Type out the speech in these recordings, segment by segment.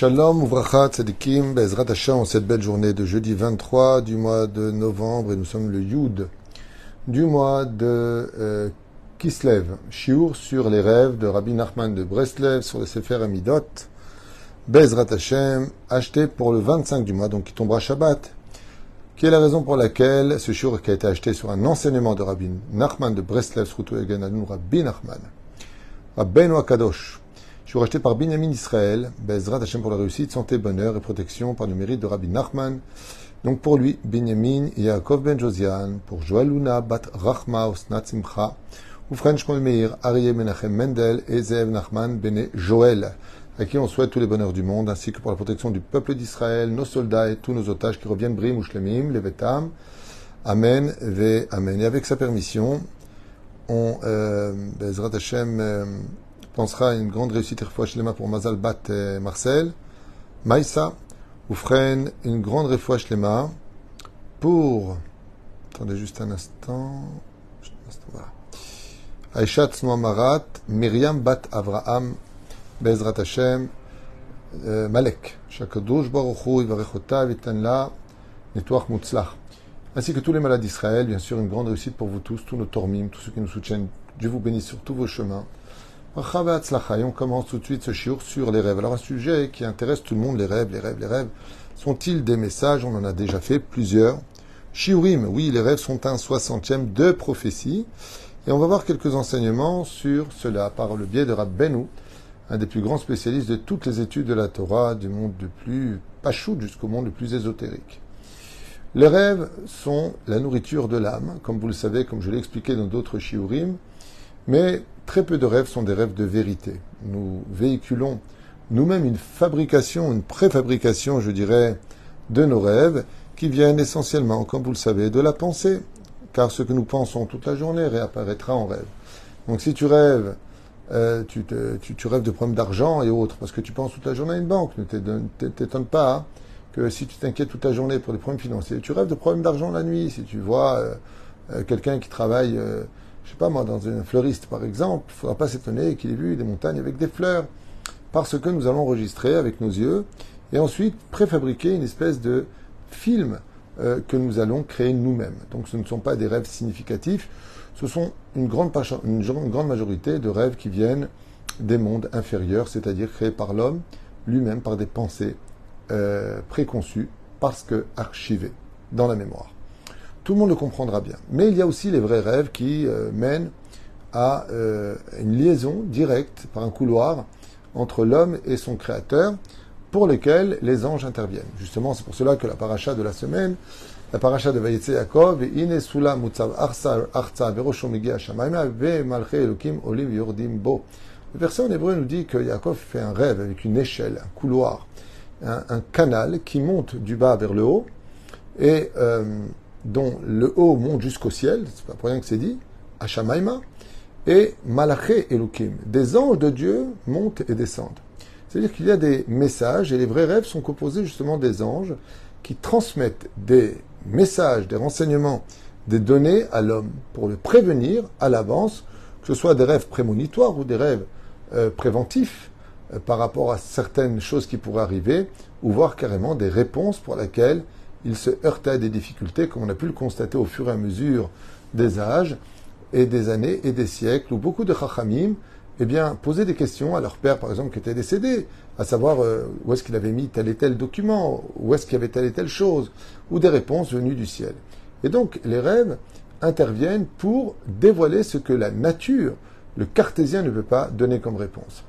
Shalom, Uvracha, Tzedikim, Bezrat Hashem, cette belle journée de jeudi 23 du mois de novembre, et nous sommes le Yud du mois de euh, Kislev, Shiur sur les rêves de Rabbi Nachman de Breslev, sur le Sefer Amidot, Bezrat Hashem, acheté pour le 25 du mois, donc qui tombera Shabbat, qui est la raison pour laquelle ce Shiur qui a été acheté sur un enseignement de Rabbi Nachman de Breslev, Egan Rabbi Nachman, Rabbeinu Akadosh, je suis racheté par Binyamin Israël, Bezrat Hashem pour la réussite, santé, bonheur et protection par le mérite de Rabbi Nachman. Donc pour lui, Binyamin Yaakov Ben Josian, pour Joaluna Bat Rachma Osnat Simcha, ou French Meir, Arié Menachem Mendel et Zev Nachman Bene Joël, à qui on souhaite tous les bonheurs du monde, ainsi que pour la protection du peuple d'Israël, nos soldats et tous nos otages qui reviennent Brim ou Levetam. Amen, Ve Amen. Et avec sa permission, on, euh, Bezrat Hashem, euh, pensera à une grande réussite Shlema pour Mazal Bat et Marcel. Maïsa, Oufren, une grande refouach Shlema pour. Attendez juste un instant. Voilà. Aishat Marat, Myriam Bat Avraham, Bezrat Hashem, euh, Malek. Shakadosh Baruchu, Ivarechota, Vitanla, Netouach Mutzlach. Ainsi que tous les malades d'Israël, bien sûr, une grande réussite pour vous tous, tous nos tormim, tous ceux qui nous soutiennent. Dieu vous bénisse sur tous vos chemins. On commence tout de suite ce shiur sur les rêves. Alors un sujet qui intéresse tout le monde, les rêves, les rêves, les rêves. Sont-ils des messages? On en a déjà fait plusieurs. Shiurim, oui, les rêves sont un soixantième de prophétie. Et on va voir quelques enseignements sur cela par le biais de Rab Benou, un des plus grands spécialistes de toutes les études de la Torah, du monde le plus pachout jusqu'au monde le plus ésotérique. Les rêves sont la nourriture de l'âme, comme vous le savez, comme je l'ai expliqué dans d'autres shiurim. Mais très peu de rêves sont des rêves de vérité. Nous véhiculons nous-mêmes une fabrication, une préfabrication, je dirais, de nos rêves qui viennent essentiellement, comme vous le savez, de la pensée. Car ce que nous pensons toute la journée réapparaîtra en rêve. Donc si tu rêves, euh, tu, rêves de problèmes d'argent et autres, parce que tu penses toute la journée à une banque, ne t'étonne pas que si tu t'inquiètes toute la journée pour des problèmes financiers, tu rêves de problèmes d'argent la nuit. Si tu vois euh, euh, quelqu'un qui travaille je sais pas moi, dans une fleuriste par exemple, il ne faudra pas s'étonner qu'il ait vu des montagnes avec des fleurs, parce que nous allons enregistrer avec nos yeux, et ensuite préfabriquer une espèce de film euh, que nous allons créer nous-mêmes. Donc ce ne sont pas des rêves significatifs, ce sont une grande, une grande majorité de rêves qui viennent des mondes inférieurs, c'est-à-dire créés par l'homme lui-même, par des pensées euh, préconçues, parce que archivées dans la mémoire tout le monde le comprendra bien. Mais il y a aussi les vrais rêves qui euh, mènent à euh, une liaison directe par un couloir entre l'homme et son créateur, pour lesquels les anges interviennent. Justement, c'est pour cela que la paracha de la semaine, la paracha de Vayetze Yaakov, Inesula Mutzav Arza Ve Malche Elokim Olim Yordim Bo. Le verset en hébreu nous dit que Yaakov fait un rêve avec une échelle, un couloir, un, canal qui monte du bas vers le haut, et euh, dont le haut monte jusqu'au ciel, c'est pas pour rien que c'est dit, Hashamaima, et Malaché Elohim. Des anges de Dieu montent et descendent. C'est-à-dire qu'il y a des messages, et les vrais rêves sont composés justement des anges qui transmettent des messages, des renseignements, des données à l'homme pour le prévenir à l'avance, que ce soit des rêves prémonitoires ou des rêves euh, préventifs euh, par rapport à certaines choses qui pourraient arriver, ou voir carrément des réponses pour lesquelles il se heurtait à des difficultés, comme on a pu le constater au fur et à mesure des âges et des années et des siècles, où beaucoup de chachamim eh bien, posaient des questions à leur père, par exemple, qui était décédé, à savoir euh, où est-ce qu'il avait mis tel et tel document, où est-ce qu'il y avait telle et telle chose, ou des réponses venues du ciel. Et donc, les rêves interviennent pour dévoiler ce que la nature, le cartésien ne veut pas donner comme réponse.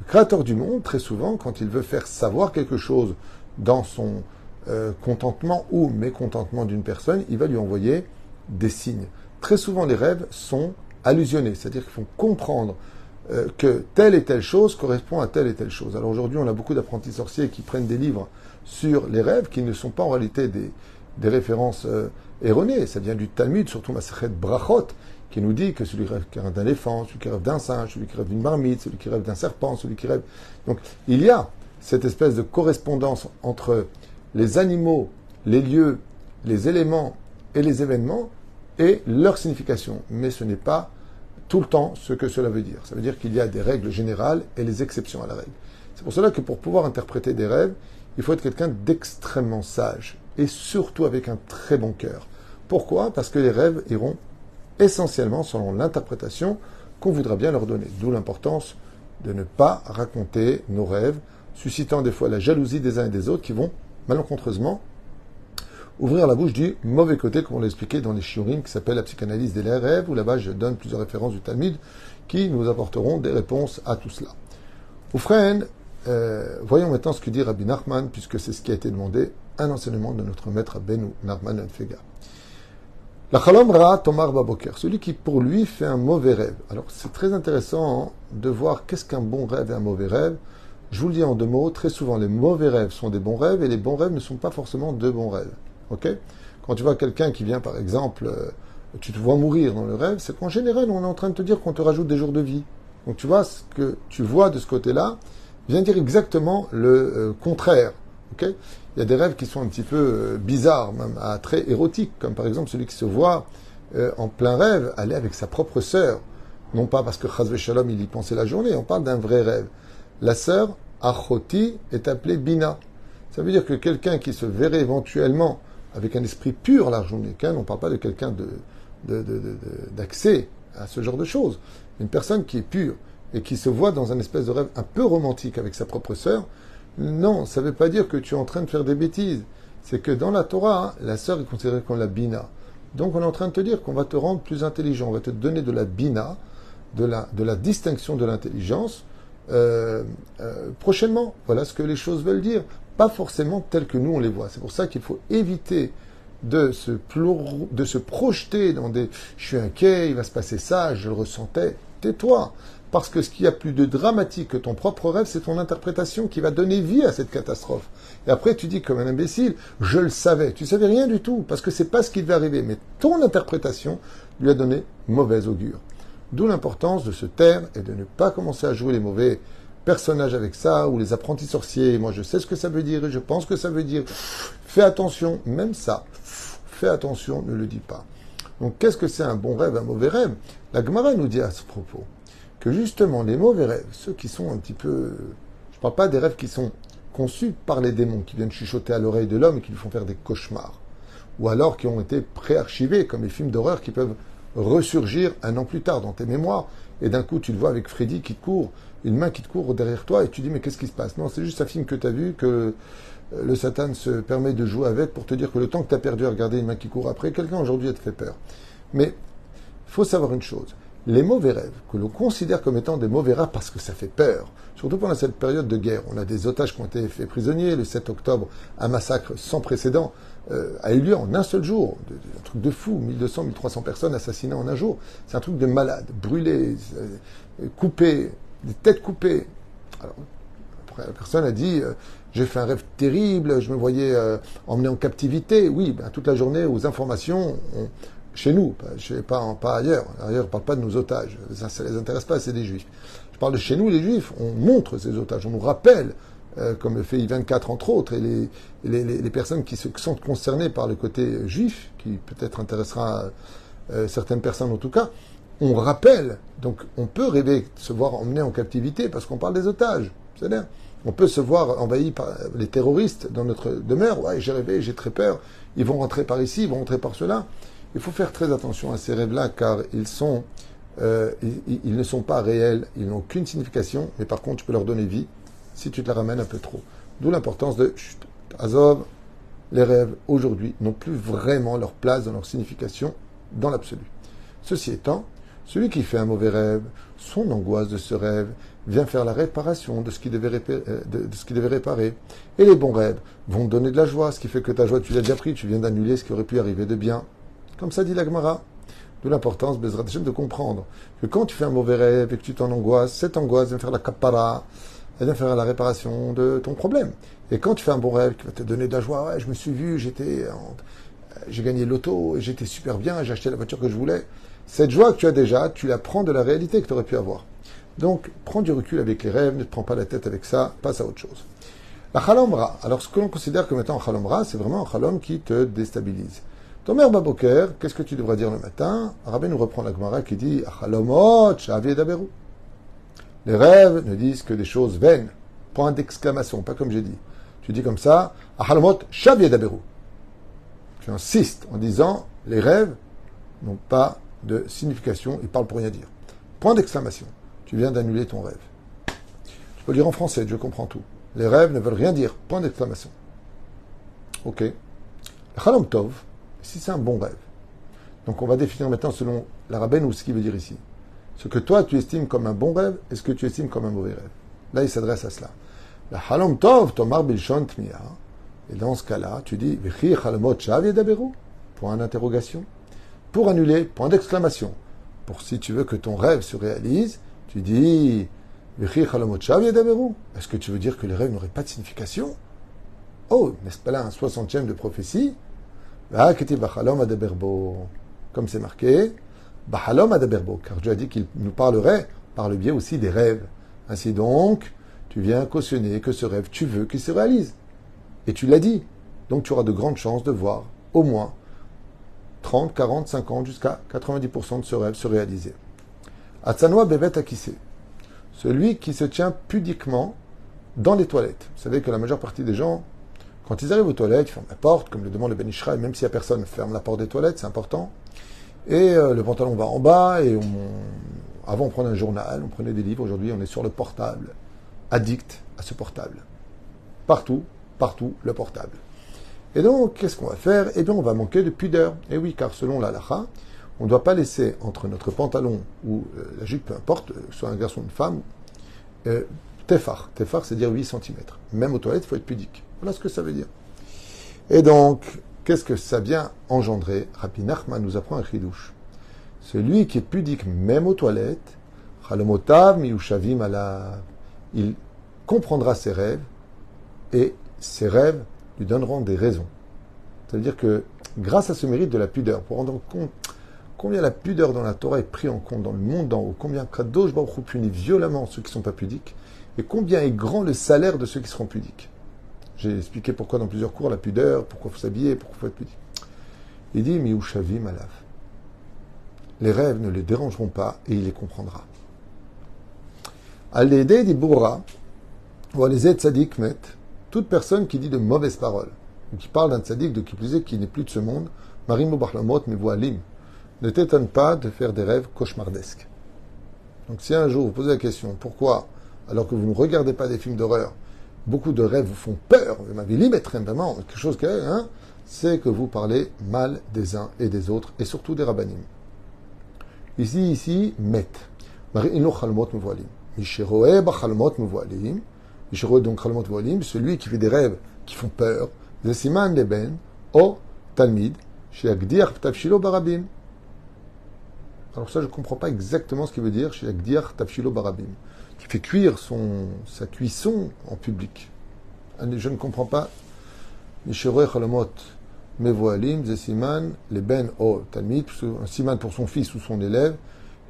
Le créateur du monde, très souvent, quand il veut faire savoir quelque chose dans son euh, contentement ou mécontentement d'une personne, il va lui envoyer des signes. Très souvent, les rêves sont allusionnés, c'est-à-dire qu'ils font comprendre euh, que telle et telle chose correspond à telle et telle chose. Alors aujourd'hui, on a beaucoup d'apprentis sorciers qui prennent des livres sur les rêves qui ne sont pas en réalité des, références euh, erronées. Ça vient du Talmud, surtout Masachet Brachot, qui nous dit que celui qui rêve d'un éléphant, celui qui rêve d'un singe, celui qui rêve d'une marmite, celui qui rêve d'un serpent, celui qui rêve. Donc il y a cette espèce de correspondance entre les animaux, les lieux, les éléments et les événements et leur signification. Mais ce n'est pas tout le temps ce que cela veut dire. Ça veut dire qu'il y a des règles générales et les exceptions à la règle. C'est pour cela que pour pouvoir interpréter des rêves, il faut être quelqu'un d'extrêmement sage et surtout avec un très bon cœur. Pourquoi? Parce que les rêves iront essentiellement selon l'interprétation qu'on voudra bien leur donner. D'où l'importance de ne pas raconter nos rêves, suscitant des fois la jalousie des uns et des autres qui vont malencontreusement ouvrir la bouche du mauvais côté, comme on l'a expliqué dans les shiurim qui s'appelle la psychanalyse des rêves, où là-bas je donne plusieurs références du Talmud qui nous apporteront des réponses à tout cela. Oufren, euh, voyons maintenant ce que dit Rabbi Nachman, puisque c'est ce qui a été demandé, un enseignement de notre maître Benu Nachman Fega. La chalom ra tomar baboker, celui qui pour lui fait un mauvais rêve. Alors c'est très intéressant de voir qu'est-ce qu'un bon rêve et un mauvais rêve. Je vous le dis en deux mots, très souvent les mauvais rêves sont des bons rêves et les bons rêves ne sont pas forcément de bons rêves. Ok? Quand tu vois quelqu'un qui vient par exemple, euh, tu te vois mourir dans le rêve, c'est qu'en général on est en train de te dire qu'on te rajoute des jours de vie. Donc tu vois ce que tu vois de ce côté-là, vient dire exactement le euh, contraire. il y a des rêves qui sont un petit peu euh, bizarres, même à très érotiques, comme par exemple celui qui se voit en plein rêve aller avec sa propre sœur. Non pas parce que Chazve Shalom il y pensait la journée, on parle d'un vrai rêve. La sœur, Achoti, est appelée Bina. Ça veut dire que quelqu'un qui se verrait éventuellement avec un esprit pur la journée, on ne parle pas de quelqu'un d'accès à ce genre de choses, une personne qui est pure, et qui se voit dans un espèce de rêve un peu romantique avec sa propre sœur, non, ça ne veut pas dire que tu es en train de faire des bêtises. C'est que dans la Torah, hein, la sœur est considérée comme la bina. Donc on est en train de te dire qu'on va te rendre plus intelligent, on va te donner de la bina, de la, de la distinction de l'intelligence, euh, euh, prochainement. Voilà ce que les choses veulent dire. Pas forcément telles que nous on les voit. C'est pour ça qu'il faut éviter de se, de se projeter dans des je suis inquiet, il va se passer ça, je le ressentais. Tais-toi. Parce que ce qui a plus de dramatique que ton propre rêve, c'est ton interprétation qui va donner vie à cette catastrophe. Et après, tu dis comme un imbécile, je le savais. Tu savais rien du tout, parce que c'est pas ce qui devait arriver. Mais ton interprétation lui a donné mauvaise augure. D'où l'importance de se taire et de ne pas commencer à jouer les mauvais personnages avec ça, ou les apprentis sorciers. Moi, je sais ce que ça veut dire et je pense que ça veut dire. Fais attention, même ça. Fais attention, ne le dis pas. Donc, qu'est-ce que c'est un bon rêve, un mauvais rêve? La Gemara nous dit à ce propos que justement les mauvais rêves, ceux qui sont un petit peu... Je ne parle pas des rêves qui sont conçus par les démons, qui viennent chuchoter à l'oreille de l'homme et qui lui font faire des cauchemars, ou alors qui ont été préarchivés, comme les films d'horreur qui peuvent ressurgir un an plus tard dans tes mémoires, et d'un coup tu le vois avec Freddy qui court, une main qui te court derrière toi, et tu dis mais qu'est-ce qui se passe? Non, c'est juste un film que tu as vu, que euh, le Satan se permet de jouer avec pour te dire que le temps que tu as perdu à regarder une main qui court après, quelqu'un aujourd'hui te fait peur. Mais faut savoir une chose, les mauvais rêves, que l'on considère comme étant des mauvais rêves parce que ça fait peur, surtout pendant cette période de guerre. On a des otages qui ont été faits prisonniers. Le 7 octobre, un massacre sans précédent euh, a eu lieu en un seul jour. Un truc de fou, 1200, 1300 personnes assassinées en un jour. C'est un truc de malade, brûlés, euh, coupés, des têtes coupées. Alors, après, la personne a dit, euh, j'ai fait un rêve terrible, je me voyais emmené en captivité. Oui, ben, toute la journée, aux informations, on, chez nous, pas, pas ailleurs. Ailleurs, on ne parle pas de nos otages. Ça ne les intéresse pas, c'est des juifs. Je parle de chez nous, les juifs. On montre ces otages, on nous rappelle, euh, comme le fait I-24 entre autres, et les, les, les, personnes qui se sont concernées par le côté juif, qui peut-être intéressera euh, certaines personnes en tout cas, on rappelle. Donc on peut rêver se voir emmené en captivité parce qu'on parle des otages. C'est-à-dire, on peut se voir envahi par les terroristes dans notre demeure. Ouais, j'ai rêvé, j'ai très peur. Ils vont rentrer par ici, ils vont rentrer par cela. Il faut faire très attention à ces rêves-là car ils, sont, euh, ils, ne sont pas réels, ils n'ont qu'une signification, mais par contre tu peux leur donner vie si tu te la ramènes un peu trop. D'où l'importance de Azov, les rêves aujourd'hui n'ont plus vraiment leur place dans leur signification dans l'absolu. Ceci étant, celui qui fait un mauvais rêve, son angoisse de ce rêve vient faire la réparation de ce qui devait, euh, de, ce qui devait réparer. Et les bons rêves vont donner de la joie, ce qui fait que ta joie, tu l'as déjà pris, tu viens d'annuler ce qui aurait pu arriver de bien. Comme ça dit l'Agmara. De l'importance, Bezrat de comprendre que quand tu fais un mauvais rêve et que tu t'en angoisses, cette angoisse vient faire la kapara, elle vient faire la réparation de ton problème. Et quand tu fais un bon rêve qui va te donner de la joie, ouais, je me suis vu, j'étais, j'ai gagné l'auto, j'étais super bien, j'ai acheté la voiture que je voulais. Cette joie que tu as déjà, tu la prends de la réalité que tu aurais pu avoir. Donc, prends du recul avec les rêves, ne te prends pas la tête avec ça, passe à autre chose. La chalomra. Alors, ce que l'on considère comme étant un chalomra, c'est vraiment un chalom qui te déstabilise. Tomer Baboker, qu'est-ce que tu devras dire le matin? Rabbi nous reprend la Gemara qui dit Achalomot, Daberu. Les rêves ne disent que des choses vaines. Point d'exclamation, pas comme j'ai dit. Tu dis comme ça Achalomot, Daberu. Tu insistes en disant les rêves n'ont pas de signification, ils parlent pour rien dire. Point d'exclamation. Tu viens d'annuler ton rêve. Tu peux lire en français, je comprends tout. Les rêves ne veulent rien dire. Point d'exclamation. Ok. Chalom Tov, si c'est un bon rêve. Donc on va définir maintenant selon la rabbin ou ce qu'il veut dire ici. Ce que toi tu estimes comme un bon rêve et ce que tu estimes comme un mauvais rêve. Là il s'adresse à cela. La Halom Tov, Tomar Bilshon Tmiya. Et dans ce cas-là, tu dis V'chi Halomot Shav Point d'interrogation. Pour annuler, point d'exclamation. Pour si tu veux que ton rêve se réalise, tu dis V'chi Halomot Shav Yedaberu. Est-ce que tu veux dire que les rêves n'auraient pas de signification? Oh, n'est-ce pas là un soixantième de prophétie? Comme c'est marqué, car Dieu a dit qu'il nous parlerait par le biais aussi des rêves. Ainsi donc, tu viens cautionner que ce rêve, tu veux qu'il se réalise. Et tu l'as dit. Donc tu auras de grandes chances de voir au moins 30, 40, 50, jusqu'à 90% de ce rêve se réaliser. Atsanoa Bevet Akise. Celui qui se tient pudiquement dans les toilettes. Vous savez que la majeure partie des gens quand ils arrivent aux toilettes, ils ferment la porte, comme le demande le Ben Ishraï, même s'il n'y a personne, ferme la porte des toilettes, c'est important. Et euh, le pantalon va en bas, et on, avant on prenait un journal, on prenait des livres, aujourd'hui on est sur le portable, addict à ce portable. Partout, partout, le portable. Et donc, qu'est-ce qu'on va faire? Eh bien, on va manquer de pudeur. Et oui, car selon la lacha, on ne doit pas laisser entre notre pantalon ou euh, la jupe, peu importe, euh, soit un garçon ou une femme, tefar. Tefar, c'est dire 8 cm. Même aux toilettes, il faut être pudique. Voilà ce que ça veut dire. Et donc, qu'est-ce que ça vient engendrer? Rabbi Nachman nous apprend un chidouche. Celui qui est pudique même aux toilettes, il comprendra ses rêves et ses rêves lui donneront des raisons. C'est-à-dire que grâce à ce mérite de la pudeur, pour rendre compte combien la pudeur dans la Torah est prise en compte dans le monde d'en haut, combien Kadosh Baruch punit violemment ceux qui ne sont pas pudiques, et combien est grand le salaire de ceux qui seront pudiques? J'ai expliqué pourquoi dans plusieurs cours la pudeur, pourquoi il faut s'habiller, pourquoi il faut être pudique. Il dit Miushavi Malav? Les rêves ne les dérangeront pas et il les comprendra. Al-Ede dit Boura, ou al tzadik met, toute personne qui dit de mauvaises paroles, ou qui parle d'un tzadik de qui plus est qui n'est plus de ce monde, Marim Bachlamot lim, ne t'étonne pas de faire des rêves cauchemardesques. Donc si un jour vous posez la question, pourquoi, alors que vous ne regardez pas des films d'horreur, beaucoup de rêves vous font peur, vraiment, quelque chose que, hein, c'est que vous parlez mal des uns et des autres, et surtout des rabbinim. Ici, ici, met. Celui qui fait des rêves qui font peur. Zesiman leben, o talmid, barabim. Alors ça, je ne comprends pas exactement ce qu'il veut dire chez Agdiar Tafshilo Barabim qui fait cuire son, sa cuisson en public. Je ne comprends pas. Mevoalim, Zesiman, les Ben O Talmid, un siman pour son fils ou son élève,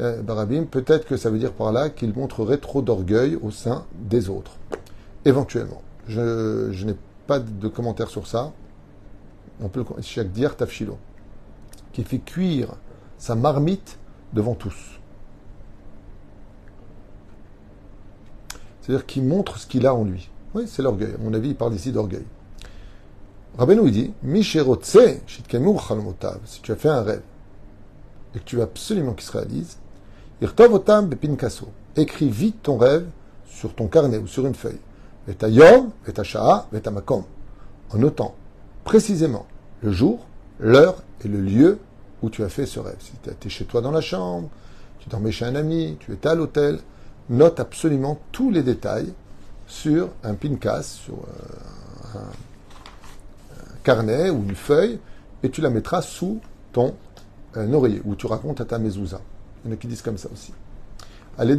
euh, Barabim, peut-être que ça veut dire par là qu'il montrerait trop d'orgueil au sein des autres. Éventuellement. Je, n'ai pas de commentaire sur ça. On peut le dire Tafshilo, qui fait cuire sa marmite devant tous. C'est-à-dire qu'il montre ce qu'il a en lui. Oui, c'est l'orgueil. À mon avis, il parle ici d'orgueil. Rabbeinu, il dit, si tu as fait un rêve et que tu veux absolument qu'il se réalise, écris vite ton rêve sur ton carnet ou sur une feuille. Et ta yom, et ta sha'a, et ta makom. En notant précisément le jour, l'heure et le lieu où tu as fait ce rêve. Si tu étais chez toi dans la chambre, tu dormais chez un ami, tu étais à l'hôtel, note absolument tous les détails sur un pincas, sur euh, un, carnet ou une feuille, et tu la mettras sous ton euh, oreiller, où tu racontes à ta mezouza. Il y en a qui disent comme ça aussi. Il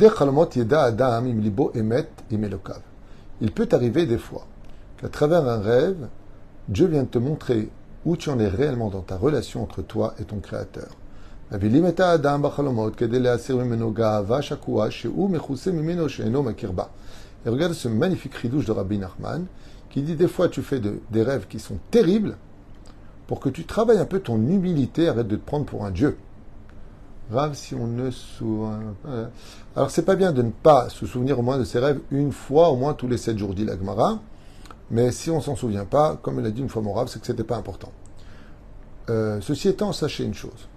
peut arriver des fois qu'à travers un rêve, Dieu vient te montrer où tu en es réellement dans ta relation entre toi et ton Créateur. Et regarde ce magnifique ridouche de Rabbi Nachman qui dit des fois tu fais des rêves qui sont terribles pour que tu travailles un peu ton humilité, arrête de te prendre pour un dieu. Grave si on ne souvient Alors c'est pas bien de ne pas se souvenir au moins de ses rêves une fois, au moins tous les sept jours, dit l'Agmara. Mais si on s'en souvient pas, comme il a dit une fois mon rave, c'est que c'était pas important. Euh, ceci étant, sachez une chose.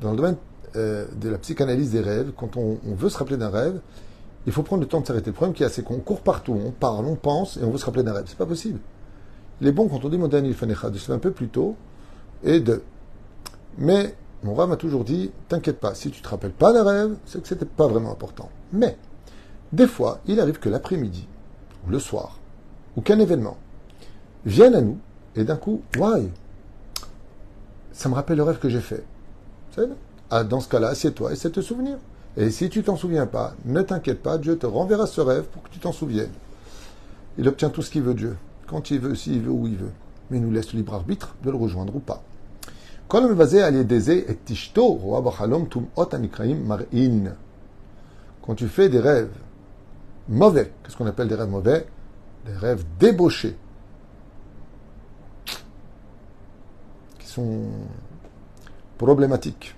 Dans le domaine euh, de la psychanalyse des rêves, quand on, veut se rappeler d'un rêve, il faut prendre le temps de s'arrêter. Le problème qu'il y a, c'est qu'on court partout, on parle, on pense, et on veut se rappeler d'un rêve. C'est pas possible. Il est bon quand on dit Montagne il de se faire un peu plus tôt, et de. Mais mon rêve m'a toujours dit, t'inquiète pas, si tu te rappelles pas d'un rêve, c'est que c'était pas vraiment important. Mais, des fois, il arrive que l'après-midi, ou le soir, ou qu'un événement vienne à nous, et d'un coup, why Ça me rappelle le rêve que j'ai fait. Ah, dans ce cas-là, assieds-toi, essaie de te souvenir. Et si tu t'en souviens pas, ne t'inquiète pas, Dieu te renverra ce rêve pour que tu t'en souviennes. Il obtient tout ce qu'il veut, Dieu, quand il veut, s'il veut, où il veut. Mais il nous laisse le libre arbitre de le rejoindre ou pas. Quand tu fais des rêves mauvais, qu'est-ce qu'on appelle des rêves mauvais? Des rêves débauchés, qui sont problématiques.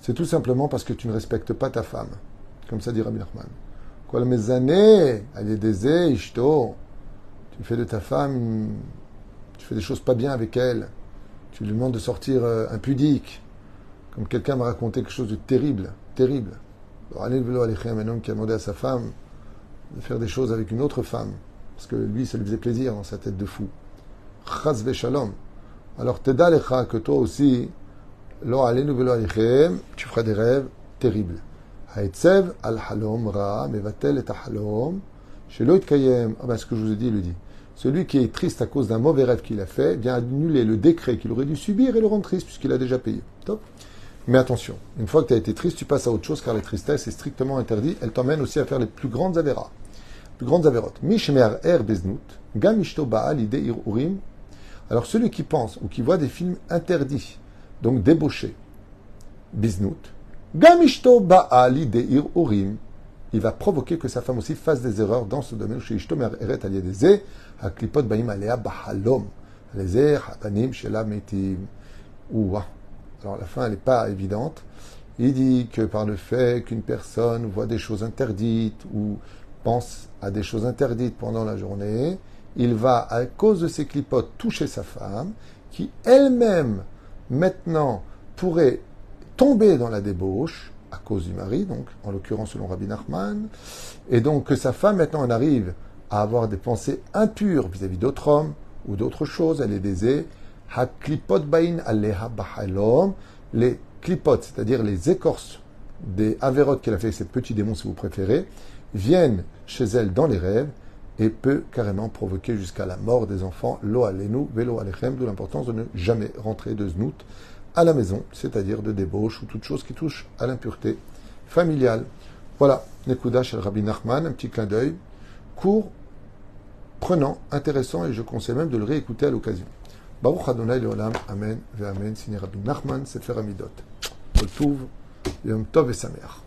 C'est tout simplement parce que tu ne respectes pas ta femme. Comme ça dit Rabbi Nachman. Quoi, mes années, des ishto. Tu fais de ta femme, tu fais des choses pas bien avec elle tu lui demandes de sortir euh, impudique, comme quelqu'un m'a raconté quelque chose de terrible, terrible. un homme qui a demandé à sa femme de faire des choses avec une autre femme, parce que lui, ça lui faisait plaisir dans sa tête de fou. Chaz shalom. Alors, teda lecha que toi aussi, tu feras des rêves terribles. Haetzev al halom ra mevatel et halom. Chez kayem, ah ben ce que je vous ai dit, il le dit. Celui qui est triste à cause d'un mauvais rêve qu'il a fait vient annuler le décret qu'il aurait dû subir et le rendre triste puisqu'il a déjà payé. Top. Mais attention, une fois que tu as été triste, tu passes à autre chose car la tristesse est strictement interdite. Elle t'emmène aussi à faire les plus grandes avéras. Plus grandes avérotes. Mishmer er gamishto baal. Alors celui qui pense ou qui voit des films interdits, donc débauchés, biznut, gamishto baal ide urim il va provoquer que sa femme aussi fasse des erreurs dans ce domaine. Chez Ishtomer Eret Haklipot Baim Alea Bahalom, Hatanim Shela Metim. Ouah. Alors la fin, n'est pas évidente. Il dit que par le fait qu'une personne voit des choses interdites ou pense à des choses interdites pendant la journée, il va, à cause de ces clipotes, toucher sa femme, qui elle-même, maintenant, pourrait tomber dans la débauche, à cause du mari, donc en l'occurrence selon Rabbi Nachman, et donc que sa femme maintenant en arrive à avoir des pensées impures vis-à-vis d'autres hommes ou d'autres choses, elle est baisée, haklipot bain aleha bahalom, les clipotes, c'est-à-dire les écorces des avérotes qu'elle a fait, ces petits démons si vous préférez, viennent chez elle dans les rêves et peut carrément provoquer jusqu'à la mort des enfants, lo alenu, velo alechem, d'où l'importance de ne jamais rentrer de znout à la maison, c'est-à-dire de débauche ou toute chose qui touche à l'impureté familiale. Voilà, Nekuda chez Rabbi Nachman, un petit clin d'œil, court, prenant, intéressant, et je conseille même de le réécouter à l'occasion. Baruch Adonai Leolam, Amen, Ve Amen, Rabbi Nachman, Sefer Amidot. Tov, Yom Tov et Samer.